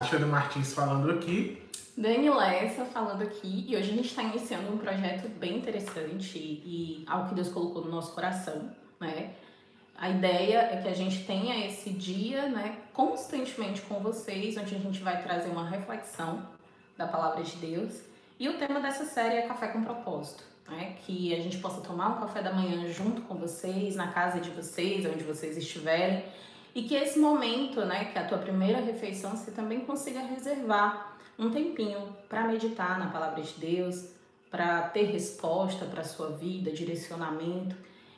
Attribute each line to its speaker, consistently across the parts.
Speaker 1: Alexandre Martins falando aqui.
Speaker 2: Dani Lessa falando aqui e hoje a gente está iniciando um projeto bem interessante e algo que Deus colocou no nosso coração, né? A ideia é que a gente tenha esse dia, né, constantemente com vocês, onde a gente vai trazer uma reflexão da palavra de Deus. E o tema dessa série é Café com Propósito, né? Que a gente possa tomar um café da manhã junto com vocês, na casa de vocês, onde vocês estiverem e que esse momento, né, que é a tua primeira refeição, você também consiga reservar um tempinho para meditar na palavra de Deus, para ter resposta para sua vida, direcionamento.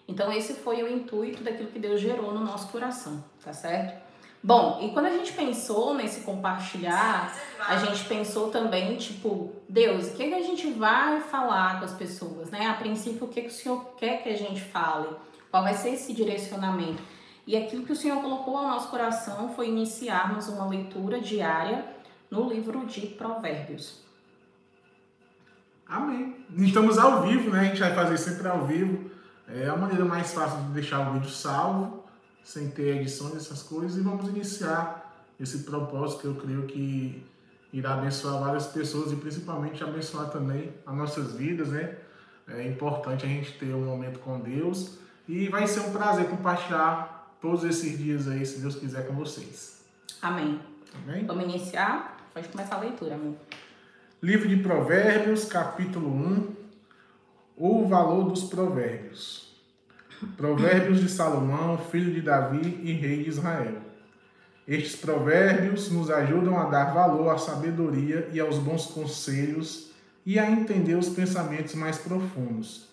Speaker 2: Então esse foi o intuito daquilo que Deus gerou no nosso coração, tá certo? Bom, e quando a gente pensou nesse compartilhar, a gente pensou também, tipo, Deus, o que, que a gente vai falar com as pessoas, né? A princípio, o que, que o Senhor quer que a gente fale? Qual vai ser esse direcionamento? E aquilo que o Senhor colocou ao nosso coração foi iniciarmos uma leitura diária no livro de Provérbios.
Speaker 1: Amém. Estamos ao vivo, né? A gente vai fazer sempre ao vivo. É a maneira mais fácil de deixar o vídeo salvo, sem ter edições, essas coisas. E vamos iniciar esse propósito que eu creio que irá abençoar várias pessoas e principalmente abençoar também as nossas vidas, né? É importante a gente ter um momento com Deus e vai ser um prazer compartilhar todos esses dias aí, se Deus quiser, com vocês.
Speaker 2: Amém. Amém? Vamos iniciar? Pode começar a leitura, amor.
Speaker 1: Livro de Provérbios, capítulo 1. O valor dos provérbios. Provérbios de Salomão, filho de Davi e rei de Israel. Estes provérbios nos ajudam a dar valor à sabedoria e aos bons conselhos e a entender os pensamentos mais profundos.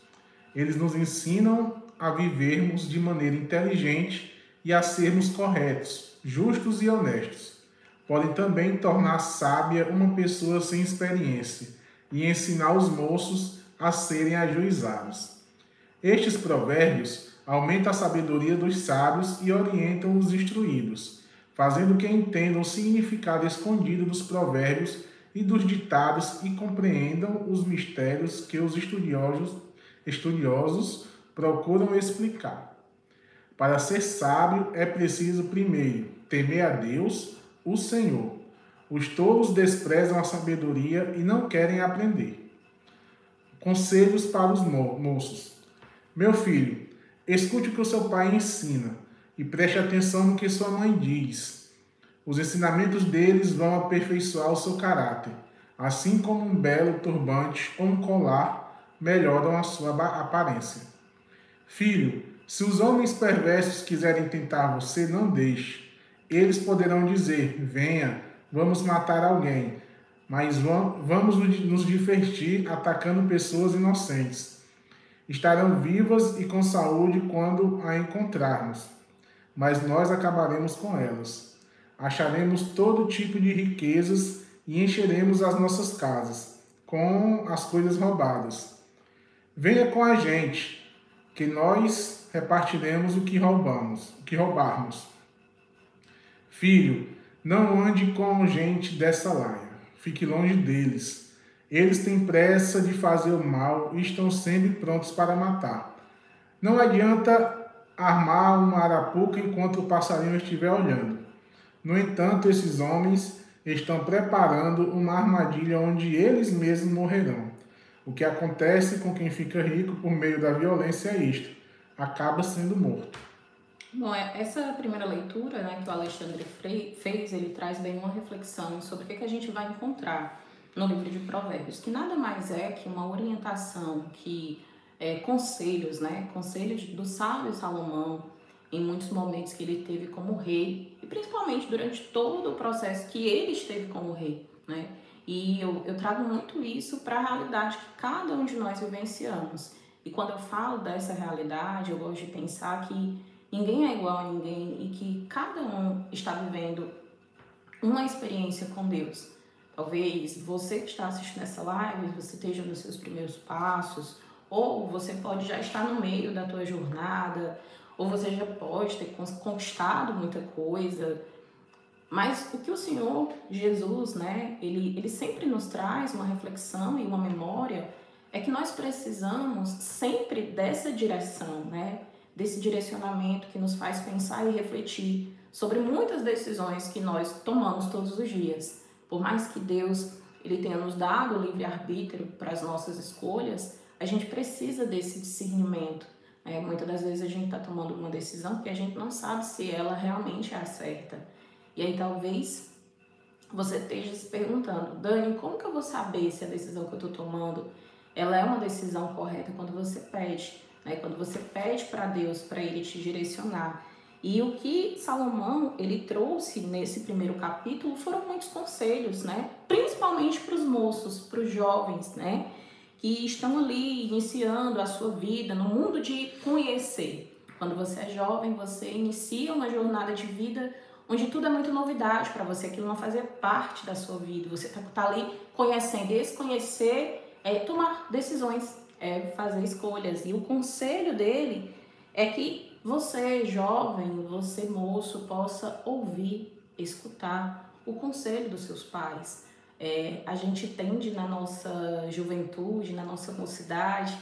Speaker 1: Eles nos ensinam a vivermos de maneira inteligente e a sermos corretos, justos e honestos. Podem também tornar sábia uma pessoa sem experiência e ensinar os moços a serem ajuizados. Estes provérbios aumentam a sabedoria dos sábios e orientam os instruídos, fazendo que entendam o significado escondido dos provérbios e dos ditados e compreendam os mistérios que os estudiosos, estudiosos procuram explicar. Para ser sábio é preciso, primeiro, temer a Deus, o Senhor. Os tolos desprezam a sabedoria e não querem aprender. Conselhos para os moços. Meu filho, escute o que o seu pai ensina e preste atenção no que sua mãe diz. Os ensinamentos deles vão aperfeiçoar o seu caráter, assim como um belo turbante ou um colar melhoram a sua aparência. Filho, se os homens perversos quiserem tentar você, não deixe. Eles poderão dizer: Venha, vamos matar alguém, mas vamos nos divertir atacando pessoas inocentes. Estarão vivas e com saúde quando a encontrarmos, mas nós acabaremos com elas. Acharemos todo tipo de riquezas e encheremos as nossas casas com as coisas roubadas. Venha com a gente, que nós repartiremos o que roubamos, o que roubarmos. Filho, não ande com gente dessa laia. Fique longe deles. Eles têm pressa de fazer o mal e estão sempre prontos para matar. Não adianta armar uma arapuca enquanto o passarinho estiver olhando. No entanto, esses homens estão preparando uma armadilha onde eles mesmos morrerão. O que acontece com quem fica rico por meio da violência é isto acaba sendo morto.
Speaker 2: Bom, é, essa primeira leitura né, que o Alexandre fez, ele traz bem uma reflexão sobre o que, que a gente vai encontrar no livro de Provérbios, que nada mais é que uma orientação, que é, conselhos, né, conselhos do sábio Salomão, em muitos momentos que ele teve como rei, e principalmente durante todo o processo que ele esteve como rei, né? E eu, eu trago muito isso para a realidade que cada um de nós vivenciamos. E quando eu falo dessa realidade, eu gosto de pensar que ninguém é igual a ninguém e que cada um está vivendo uma experiência com Deus. Talvez você que está assistindo essa live, você esteja nos seus primeiros passos, ou você pode já estar no meio da tua jornada, ou você já pode ter conquistado muita coisa. Mas o que o Senhor Jesus, né, ele, ele sempre nos traz uma reflexão e uma memória é que nós precisamos sempre dessa direção, né? Desse direcionamento que nos faz pensar e refletir sobre muitas decisões que nós tomamos todos os dias. Por mais que Deus ele tenha nos dado o livre-arbítrio para as nossas escolhas, a gente precisa desse discernimento. É, muitas das vezes a gente está tomando uma decisão que a gente não sabe se ela realmente é a certa. E aí talvez você esteja se perguntando, Dani, como que eu vou saber se a decisão que eu estou tomando ela é uma decisão correta quando você pede, né? Quando você pede para Deus para Ele te direcionar. E o que Salomão ele trouxe nesse primeiro capítulo foram muitos conselhos, né? Principalmente para os moços, para os jovens, né? Que estão ali iniciando a sua vida no mundo de conhecer. Quando você é jovem, você inicia uma jornada de vida onde tudo é muito novidade para você, aquilo não fazia parte da sua vida. Você está tá ali conhecendo. E esse conhecer é tomar decisões, é fazer escolhas. E o conselho dele é que você, jovem, você, moço, possa ouvir, escutar o conselho dos seus pais. É, a gente tende na nossa juventude, na nossa mocidade,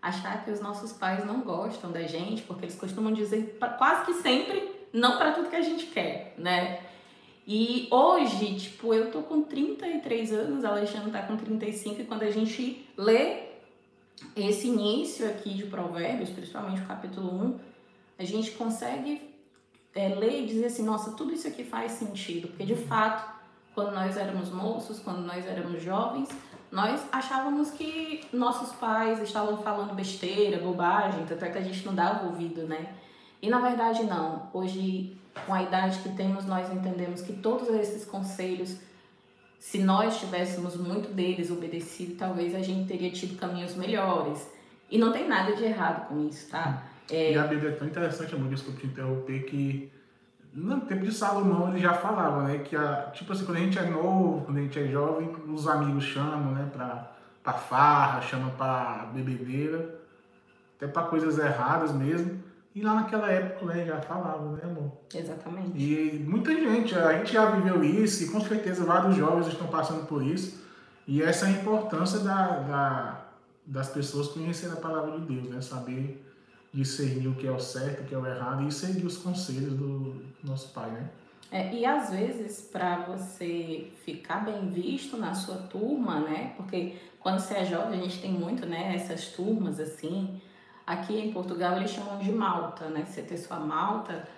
Speaker 2: achar que os nossos pais não gostam da gente, porque eles costumam dizer quase que sempre não para tudo que a gente quer, né? E hoje, tipo, eu tô com 33 anos, a Alexandre tá com 35, e quando a gente lê esse início aqui de Provérbios, principalmente o capítulo 1, a gente consegue é, ler e dizer assim, nossa, tudo isso aqui faz sentido, porque de fato, quando nós éramos moços, quando nós éramos jovens, nós achávamos que nossos pais estavam falando besteira, bobagem, tanto é que a gente não dava ouvido, né? E na verdade não. Hoje, com a idade que temos, nós entendemos que todos esses conselhos, se nós tivéssemos muito deles obedecido, talvez a gente teria tido caminhos melhores. E não tem nada de errado com isso, tá?
Speaker 1: É... E a Bíblia é tão interessante, amor, desculpa te interromper, que no tempo de Salomão ele já falava, né? Que a, tipo assim, quando a gente é novo, quando a gente é jovem, os amigos chamam, né? Pra, pra farra, chamam pra bebedeira, até pra coisas erradas mesmo. E lá naquela época, né, já falava, né, amor?
Speaker 2: Exatamente.
Speaker 1: E muita gente, a gente já viveu isso e com certeza vários jovens estão passando por isso. E essa é a importância da, da das pessoas conhecerem a palavra de Deus, né? Saber discernir o que é o certo, o que é o errado e seguir os conselhos do nosso pai, né?
Speaker 2: É, e às vezes, para você ficar bem visto na sua turma, né? Porque quando você é jovem, a gente tem muito, né? Essas turmas assim. Aqui em Portugal eles chamam de malta, né? Você ter sua malta.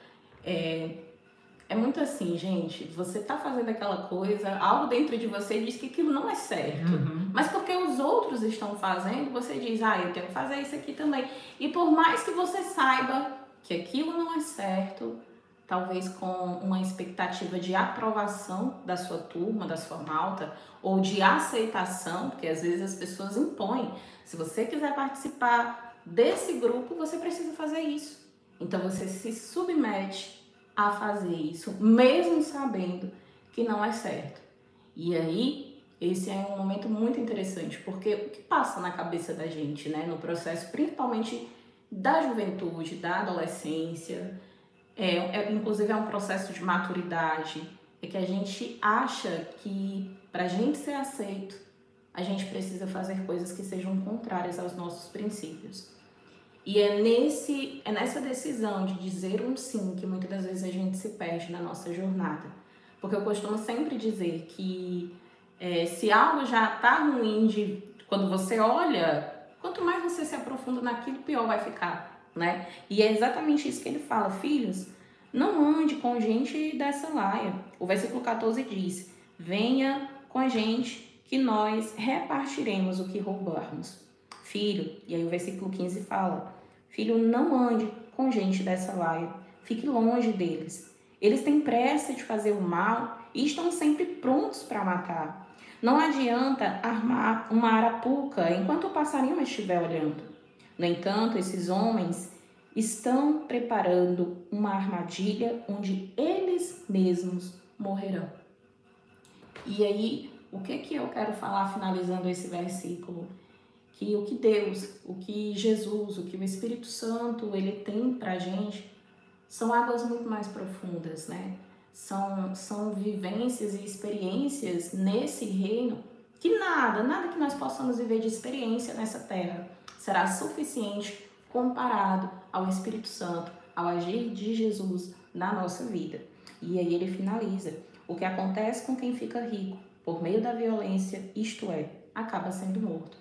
Speaker 2: É, é muito assim, gente. Você tá fazendo aquela coisa, algo dentro de você diz que aquilo não é certo. Uhum. Mas porque os outros estão fazendo, você diz, ah, eu tenho que fazer isso aqui também. E por mais que você saiba que aquilo não é certo, talvez com uma expectativa de aprovação da sua turma, da sua malta, ou de aceitação, porque às vezes as pessoas impõem. Se você quiser participar desse grupo, você precisa fazer isso. Então você se submete a fazer isso, mesmo sabendo que não é certo. E aí, esse é um momento muito interessante, porque o que passa na cabeça da gente, né, no processo principalmente da juventude, da adolescência, é, é inclusive é um processo de maturidade, é que a gente acha que para a gente ser aceito, a gente precisa fazer coisas que sejam contrárias aos nossos princípios. E é, nesse, é nessa decisão de dizer um sim que muitas das vezes a gente se perde na nossa jornada. Porque eu costumo sempre dizer que é, se algo já está ruim de, quando você olha, quanto mais você se aprofunda naquilo, pior vai ficar. Né? E é exatamente isso que ele fala, filhos, não ande com gente dessa laia. O versículo 14 diz: Venha com a gente que nós repartiremos o que roubarmos filho. E aí o versículo 15 fala: Filho, não ande com gente dessa laia, fique longe deles. Eles têm pressa de fazer o mal e estão sempre prontos para matar. Não adianta armar uma arapuca enquanto o passarinho estiver olhando. No entanto, esses homens estão preparando uma armadilha onde eles mesmos morrerão. E aí, o que que eu quero falar finalizando esse versículo? que o que Deus, o que Jesus, o que o Espírito Santo ele tem para gente são águas muito mais profundas, né? São, são vivências e experiências nesse reino que nada, nada que nós possamos viver de experiência nessa terra será suficiente comparado ao Espírito Santo, ao agir de Jesus na nossa vida. E aí ele finaliza: o que acontece com quem fica rico por meio da violência, isto é, acaba sendo morto.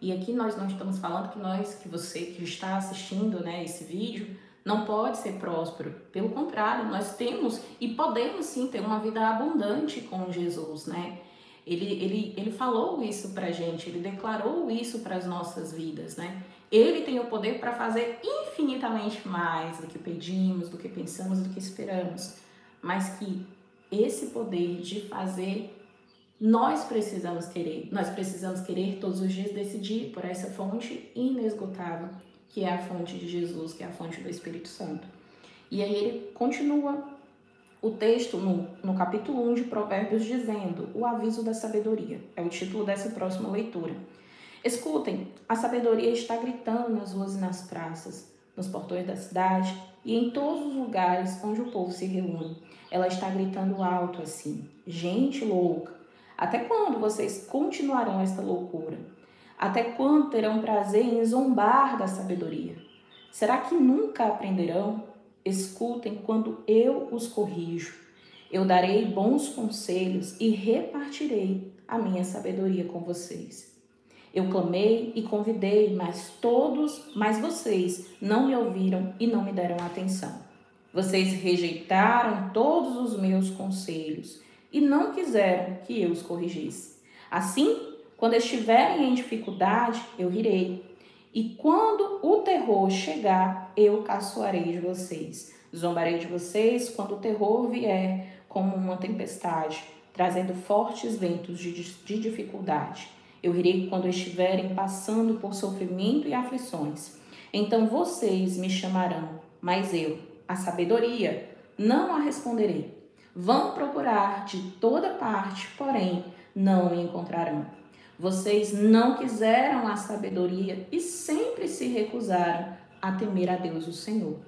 Speaker 2: E aqui nós não estamos falando que nós, que você que está assistindo, né, esse vídeo, não pode ser próspero. Pelo contrário, nós temos e podemos sim ter uma vida abundante com Jesus, né? Ele, ele, ele falou isso pra gente, ele declarou isso para as nossas vidas, né? Ele tem o poder para fazer infinitamente mais do que pedimos, do que pensamos, do que esperamos. Mas que esse poder de fazer nós precisamos querer, nós precisamos querer todos os dias decidir por essa fonte inesgotável, que é a fonte de Jesus, que é a fonte do Espírito Santo. E aí ele continua o texto no, no capítulo 1 de Provérbios dizendo: O aviso da sabedoria. É o título dessa próxima leitura. Escutem, a sabedoria está gritando nas ruas e nas praças, nos portões da cidade e em todos os lugares onde o povo se reúne. Ela está gritando alto assim: Gente louca, até quando vocês continuarão esta loucura? Até quando terão prazer em zombar da sabedoria? Será que nunca aprenderão? Escutem quando eu os corrijo. Eu darei bons conselhos e repartirei a minha sabedoria com vocês. Eu clamei e convidei, mas todos, mas vocês não me ouviram e não me deram atenção. Vocês rejeitaram todos os meus conselhos e não quiseram que eu os corrigisse. Assim, quando estiverem em dificuldade, eu rirei e quando o terror chegar, eu caçoarei de vocês. Zombarei de vocês quando o terror vier como uma tempestade, trazendo fortes ventos de, de dificuldade. Eu rirei quando estiverem passando por sofrimento e aflições. Então vocês me chamarão, mas eu, a sabedoria, não a responderei. Vão procurar de toda parte, porém não encontrarão. Vocês não quiseram a sabedoria e sempre se recusaram a temer a Deus o Senhor.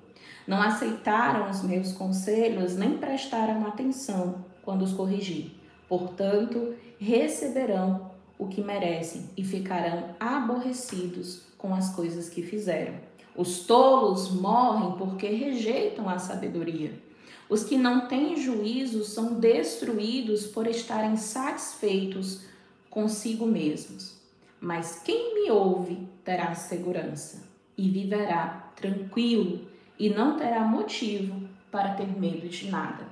Speaker 2: Não aceitaram os meus conselhos nem prestaram atenção quando os corrigi. Portanto, receberão o que merecem e ficarão aborrecidos com as coisas que fizeram. Os tolos morrem porque rejeitam a sabedoria. Os que não têm juízo são destruídos por estarem satisfeitos consigo mesmos. Mas quem me ouve terá segurança e viverá tranquilo e não terá motivo para ter medo de nada.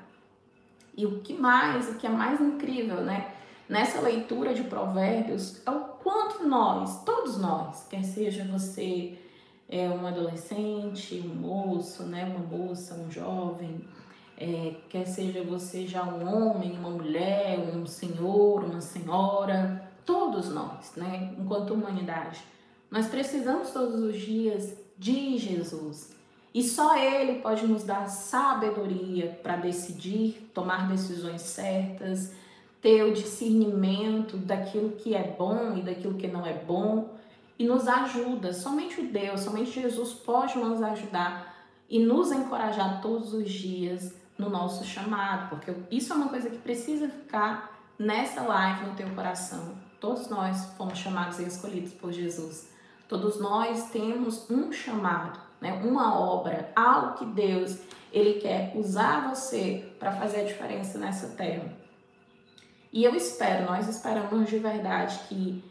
Speaker 2: E o que mais, o que é mais incrível, né? Nessa leitura de Provérbios, é o quanto nós, todos nós, quer seja você é um adolescente, um moço, né, uma moça, um jovem, é, quer seja você já um homem, uma mulher, um senhor, uma senhora, todos nós, né, enquanto humanidade, nós precisamos todos os dias de Jesus. E só Ele pode nos dar sabedoria para decidir, tomar decisões certas, ter o discernimento daquilo que é bom e daquilo que não é bom, e nos ajuda. Somente Deus, somente Jesus pode nos ajudar e nos encorajar todos os dias no nosso chamado, porque isso é uma coisa que precisa ficar nessa live no teu coração. Todos nós fomos chamados e escolhidos por Jesus. Todos nós temos um chamado, né? uma obra, algo que Deus ele quer usar você para fazer a diferença nessa terra. E eu espero, nós esperamos de verdade que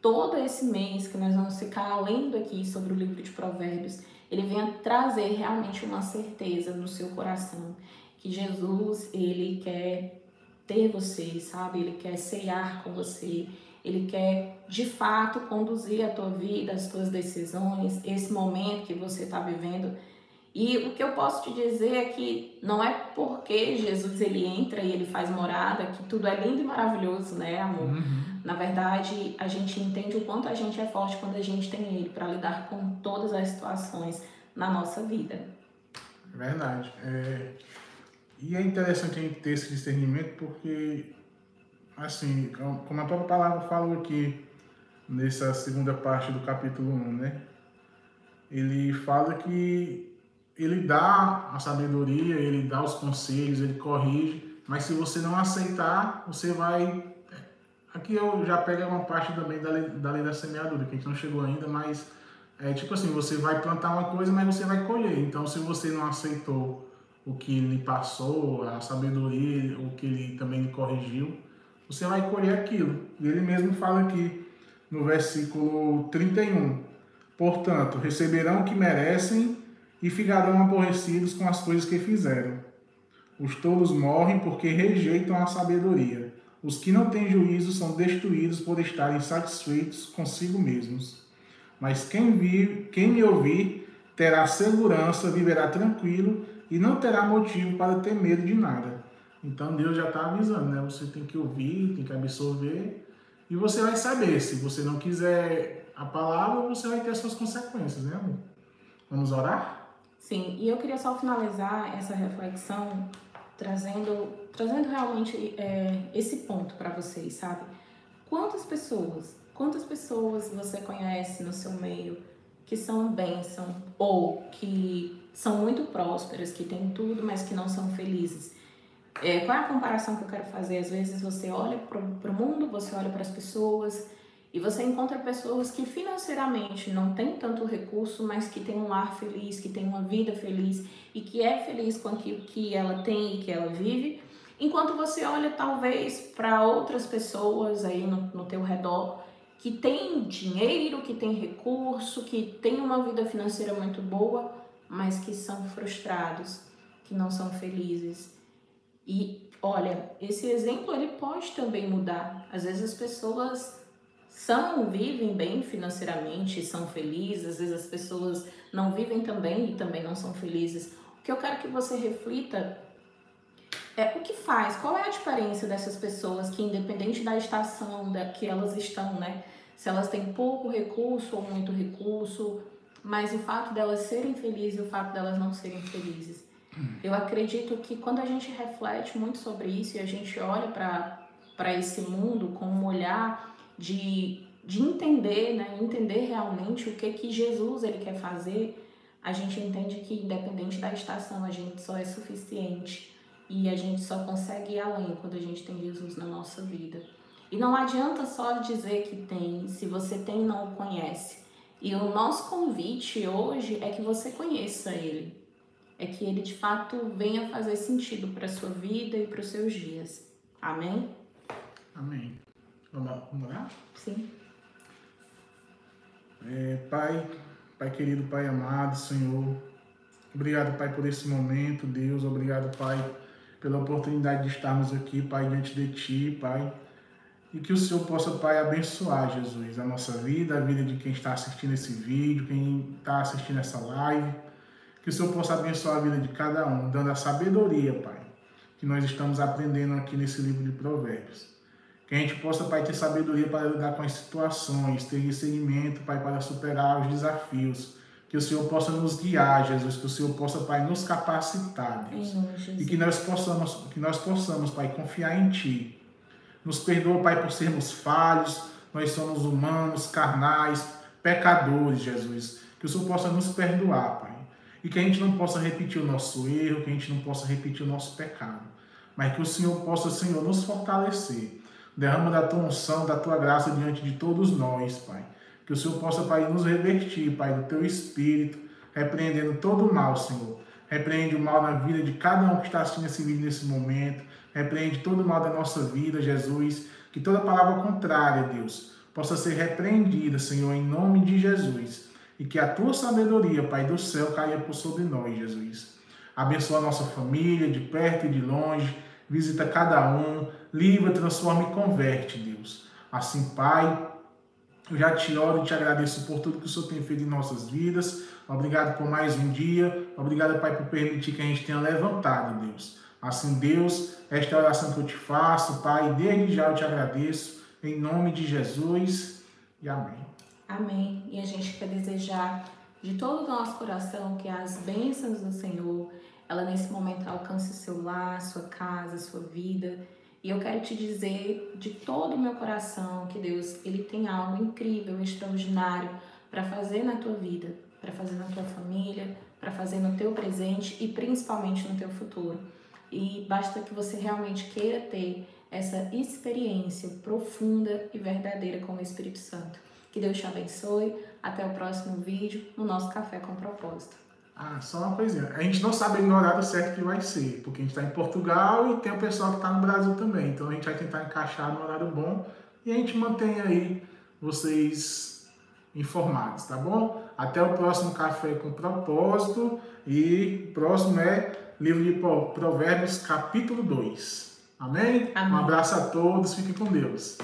Speaker 2: todo esse mês que nós vamos ficar lendo aqui sobre o livro de Provérbios, ele venha trazer realmente uma certeza no seu coração que Jesus, ele quer ter você, sabe? Ele quer ceiar com você. Ele quer, de fato, conduzir a tua vida, as tuas decisões, esse momento que você está vivendo. E o que eu posso te dizer é que não é porque Jesus ele entra e ele faz morada que tudo é lindo e maravilhoso, né, amor? Uhum. Na verdade, a gente entende o quanto a gente é forte quando a gente tem ele para lidar com todas as situações na nossa vida.
Speaker 1: Verdade. É... E é interessante a gente ter esse discernimento porque, assim, como a própria palavra falou aqui, nessa segunda parte do capítulo 1, né? Ele fala que ele dá a sabedoria, ele dá os conselhos, ele corrige, mas se você não aceitar, você vai. Aqui eu já pego uma parte também da lei, da lei da semeadura, que a gente não chegou ainda, mas é tipo assim: você vai plantar uma coisa, mas você vai colher. Então, se você não aceitou o que lhe passou, a sabedoria, o que ele também lhe corrigiu, você vai colher aquilo. Ele mesmo fala aqui no versículo 31. Portanto, receberão o que merecem e ficarão aborrecidos com as coisas que fizeram. Os tolos morrem porque rejeitam a sabedoria. Os que não têm juízo são destruídos por estarem satisfeitos consigo mesmos. Mas quem, vir, quem me ouvir terá segurança, viverá tranquilo e não terá motivo para ter medo de nada. Então Deus já está avisando, né? Você tem que ouvir, tem que absorver e você vai saber. Se você não quiser a palavra, você vai ter as suas consequências, né, amor? Vamos orar?
Speaker 2: Sim, e eu queria só finalizar essa reflexão trazendo, trazendo realmente é, esse ponto para vocês, sabe? Quantas pessoas, quantas pessoas você conhece no seu meio que são bênção ou que são muito prósperas, que têm tudo, mas que não são felizes? É, qual é a comparação que eu quero fazer? Às vezes você olha para o mundo, você olha para as pessoas e você encontra pessoas que financeiramente não têm tanto recurso, mas que têm um lar feliz, que têm uma vida feliz e que é feliz com aquilo que ela tem e que ela vive. Enquanto você olha talvez para outras pessoas aí no, no teu redor que têm dinheiro, que têm recurso, que têm uma vida financeira muito boa, mas que são frustrados, que não são felizes. E olha, esse exemplo ele pode também mudar. Às vezes as pessoas são, vivem bem financeiramente, são felizes, às vezes as pessoas não vivem também e também não são felizes. O que eu quero que você reflita é o que faz, qual é a diferença dessas pessoas que, independente da estação da que elas estão, né? Se elas têm pouco recurso ou muito recurso, mas o fato delas serem felizes e o fato delas não serem felizes. Eu acredito que quando a gente reflete muito sobre isso e a gente olha para esse mundo com um olhar de, de entender, né? Entender realmente o que que Jesus ele quer fazer, a gente entende que independente da estação, a gente só é suficiente e a gente só consegue ir além quando a gente tem Jesus na nossa vida. E não adianta só dizer que tem, se você tem não o conhece. E o nosso convite hoje é que você conheça ele. É que ele de fato venha fazer sentido para a sua vida e para os seus dias. Amém?
Speaker 1: Amém. Vamos lá?
Speaker 2: Sim.
Speaker 1: É, pai, Pai querido, Pai amado, Senhor, obrigado, Pai, por esse momento, Deus, obrigado, Pai, pela oportunidade de estarmos aqui, Pai, diante de Ti, Pai, e que o Senhor possa, Pai, abençoar, Jesus, a nossa vida, a vida de quem está assistindo esse vídeo, quem está assistindo essa live, que o Senhor possa abençoar a vida de cada um, dando a sabedoria, Pai, que nós estamos aprendendo aqui nesse livro de Provérbios. Que a gente possa, Pai, ter sabedoria para lidar com as situações, ter discernimento, Pai, para superar os desafios. Que o Senhor possa nos guiar, Jesus, que o Senhor possa, Pai, nos capacitar, Deus. e que nós possamos, que nós possamos, Pai, confiar em Ti. Nos perdoa, Pai, por sermos falhos, nós somos humanos, carnais, pecadores, Jesus. Que o Senhor possa nos perdoar, Pai. E que a gente não possa repetir o nosso erro, que a gente não possa repetir o nosso pecado. Mas que o Senhor possa, Senhor, nos fortalecer Derrama da tua unção, da tua graça diante de todos nós, Pai. Que o Senhor possa, Pai, nos revertir, Pai, do teu espírito, repreendendo todo o mal, Senhor. Repreende o mal na vida de cada um que está assistindo esse vídeo nesse momento. Repreende todo o mal da nossa vida, Jesus. Que toda palavra contrária, Deus, possa ser repreendida, Senhor, em nome de Jesus. E que a tua sabedoria, Pai do céu, caia por sobre nós, Jesus. Abençoa a nossa família, de perto e de longe visita cada um, livra, transforma e converte, Deus. Assim, Pai, eu já te oro e te agradeço por tudo que o Senhor tem feito em nossas vidas. Obrigado por mais um dia. Obrigado, Pai, por permitir que a gente tenha levantado, Deus. Assim, Deus, esta oração que eu te faço, Pai, desde já eu te agradeço. Em nome de Jesus e amém.
Speaker 2: Amém. E a gente quer desejar de todo o nosso coração que as bênçãos do Senhor ela nesse momento alcance seu lar, sua casa, sua vida. E eu quero te dizer de todo o meu coração que Deus, ele tem algo incrível, extraordinário para fazer na tua vida, para fazer na tua família, para fazer no teu presente e principalmente no teu futuro. E basta que você realmente queira ter essa experiência profunda e verdadeira com o Espírito Santo. Que Deus te abençoe. Até o próximo vídeo no nosso Café com Propósito.
Speaker 1: Ah, só uma coisinha. A gente não sabe no horário certo que vai ser, porque a gente está em Portugal e tem o pessoal que está no Brasil também. Então a gente vai tentar encaixar no horário bom e a gente mantém aí vocês informados, tá bom? Até o próximo Café com Propósito e próximo é livro de Provérbios, capítulo 2. Amém?
Speaker 2: Amém.
Speaker 1: Um abraço a todos, fiquem com Deus.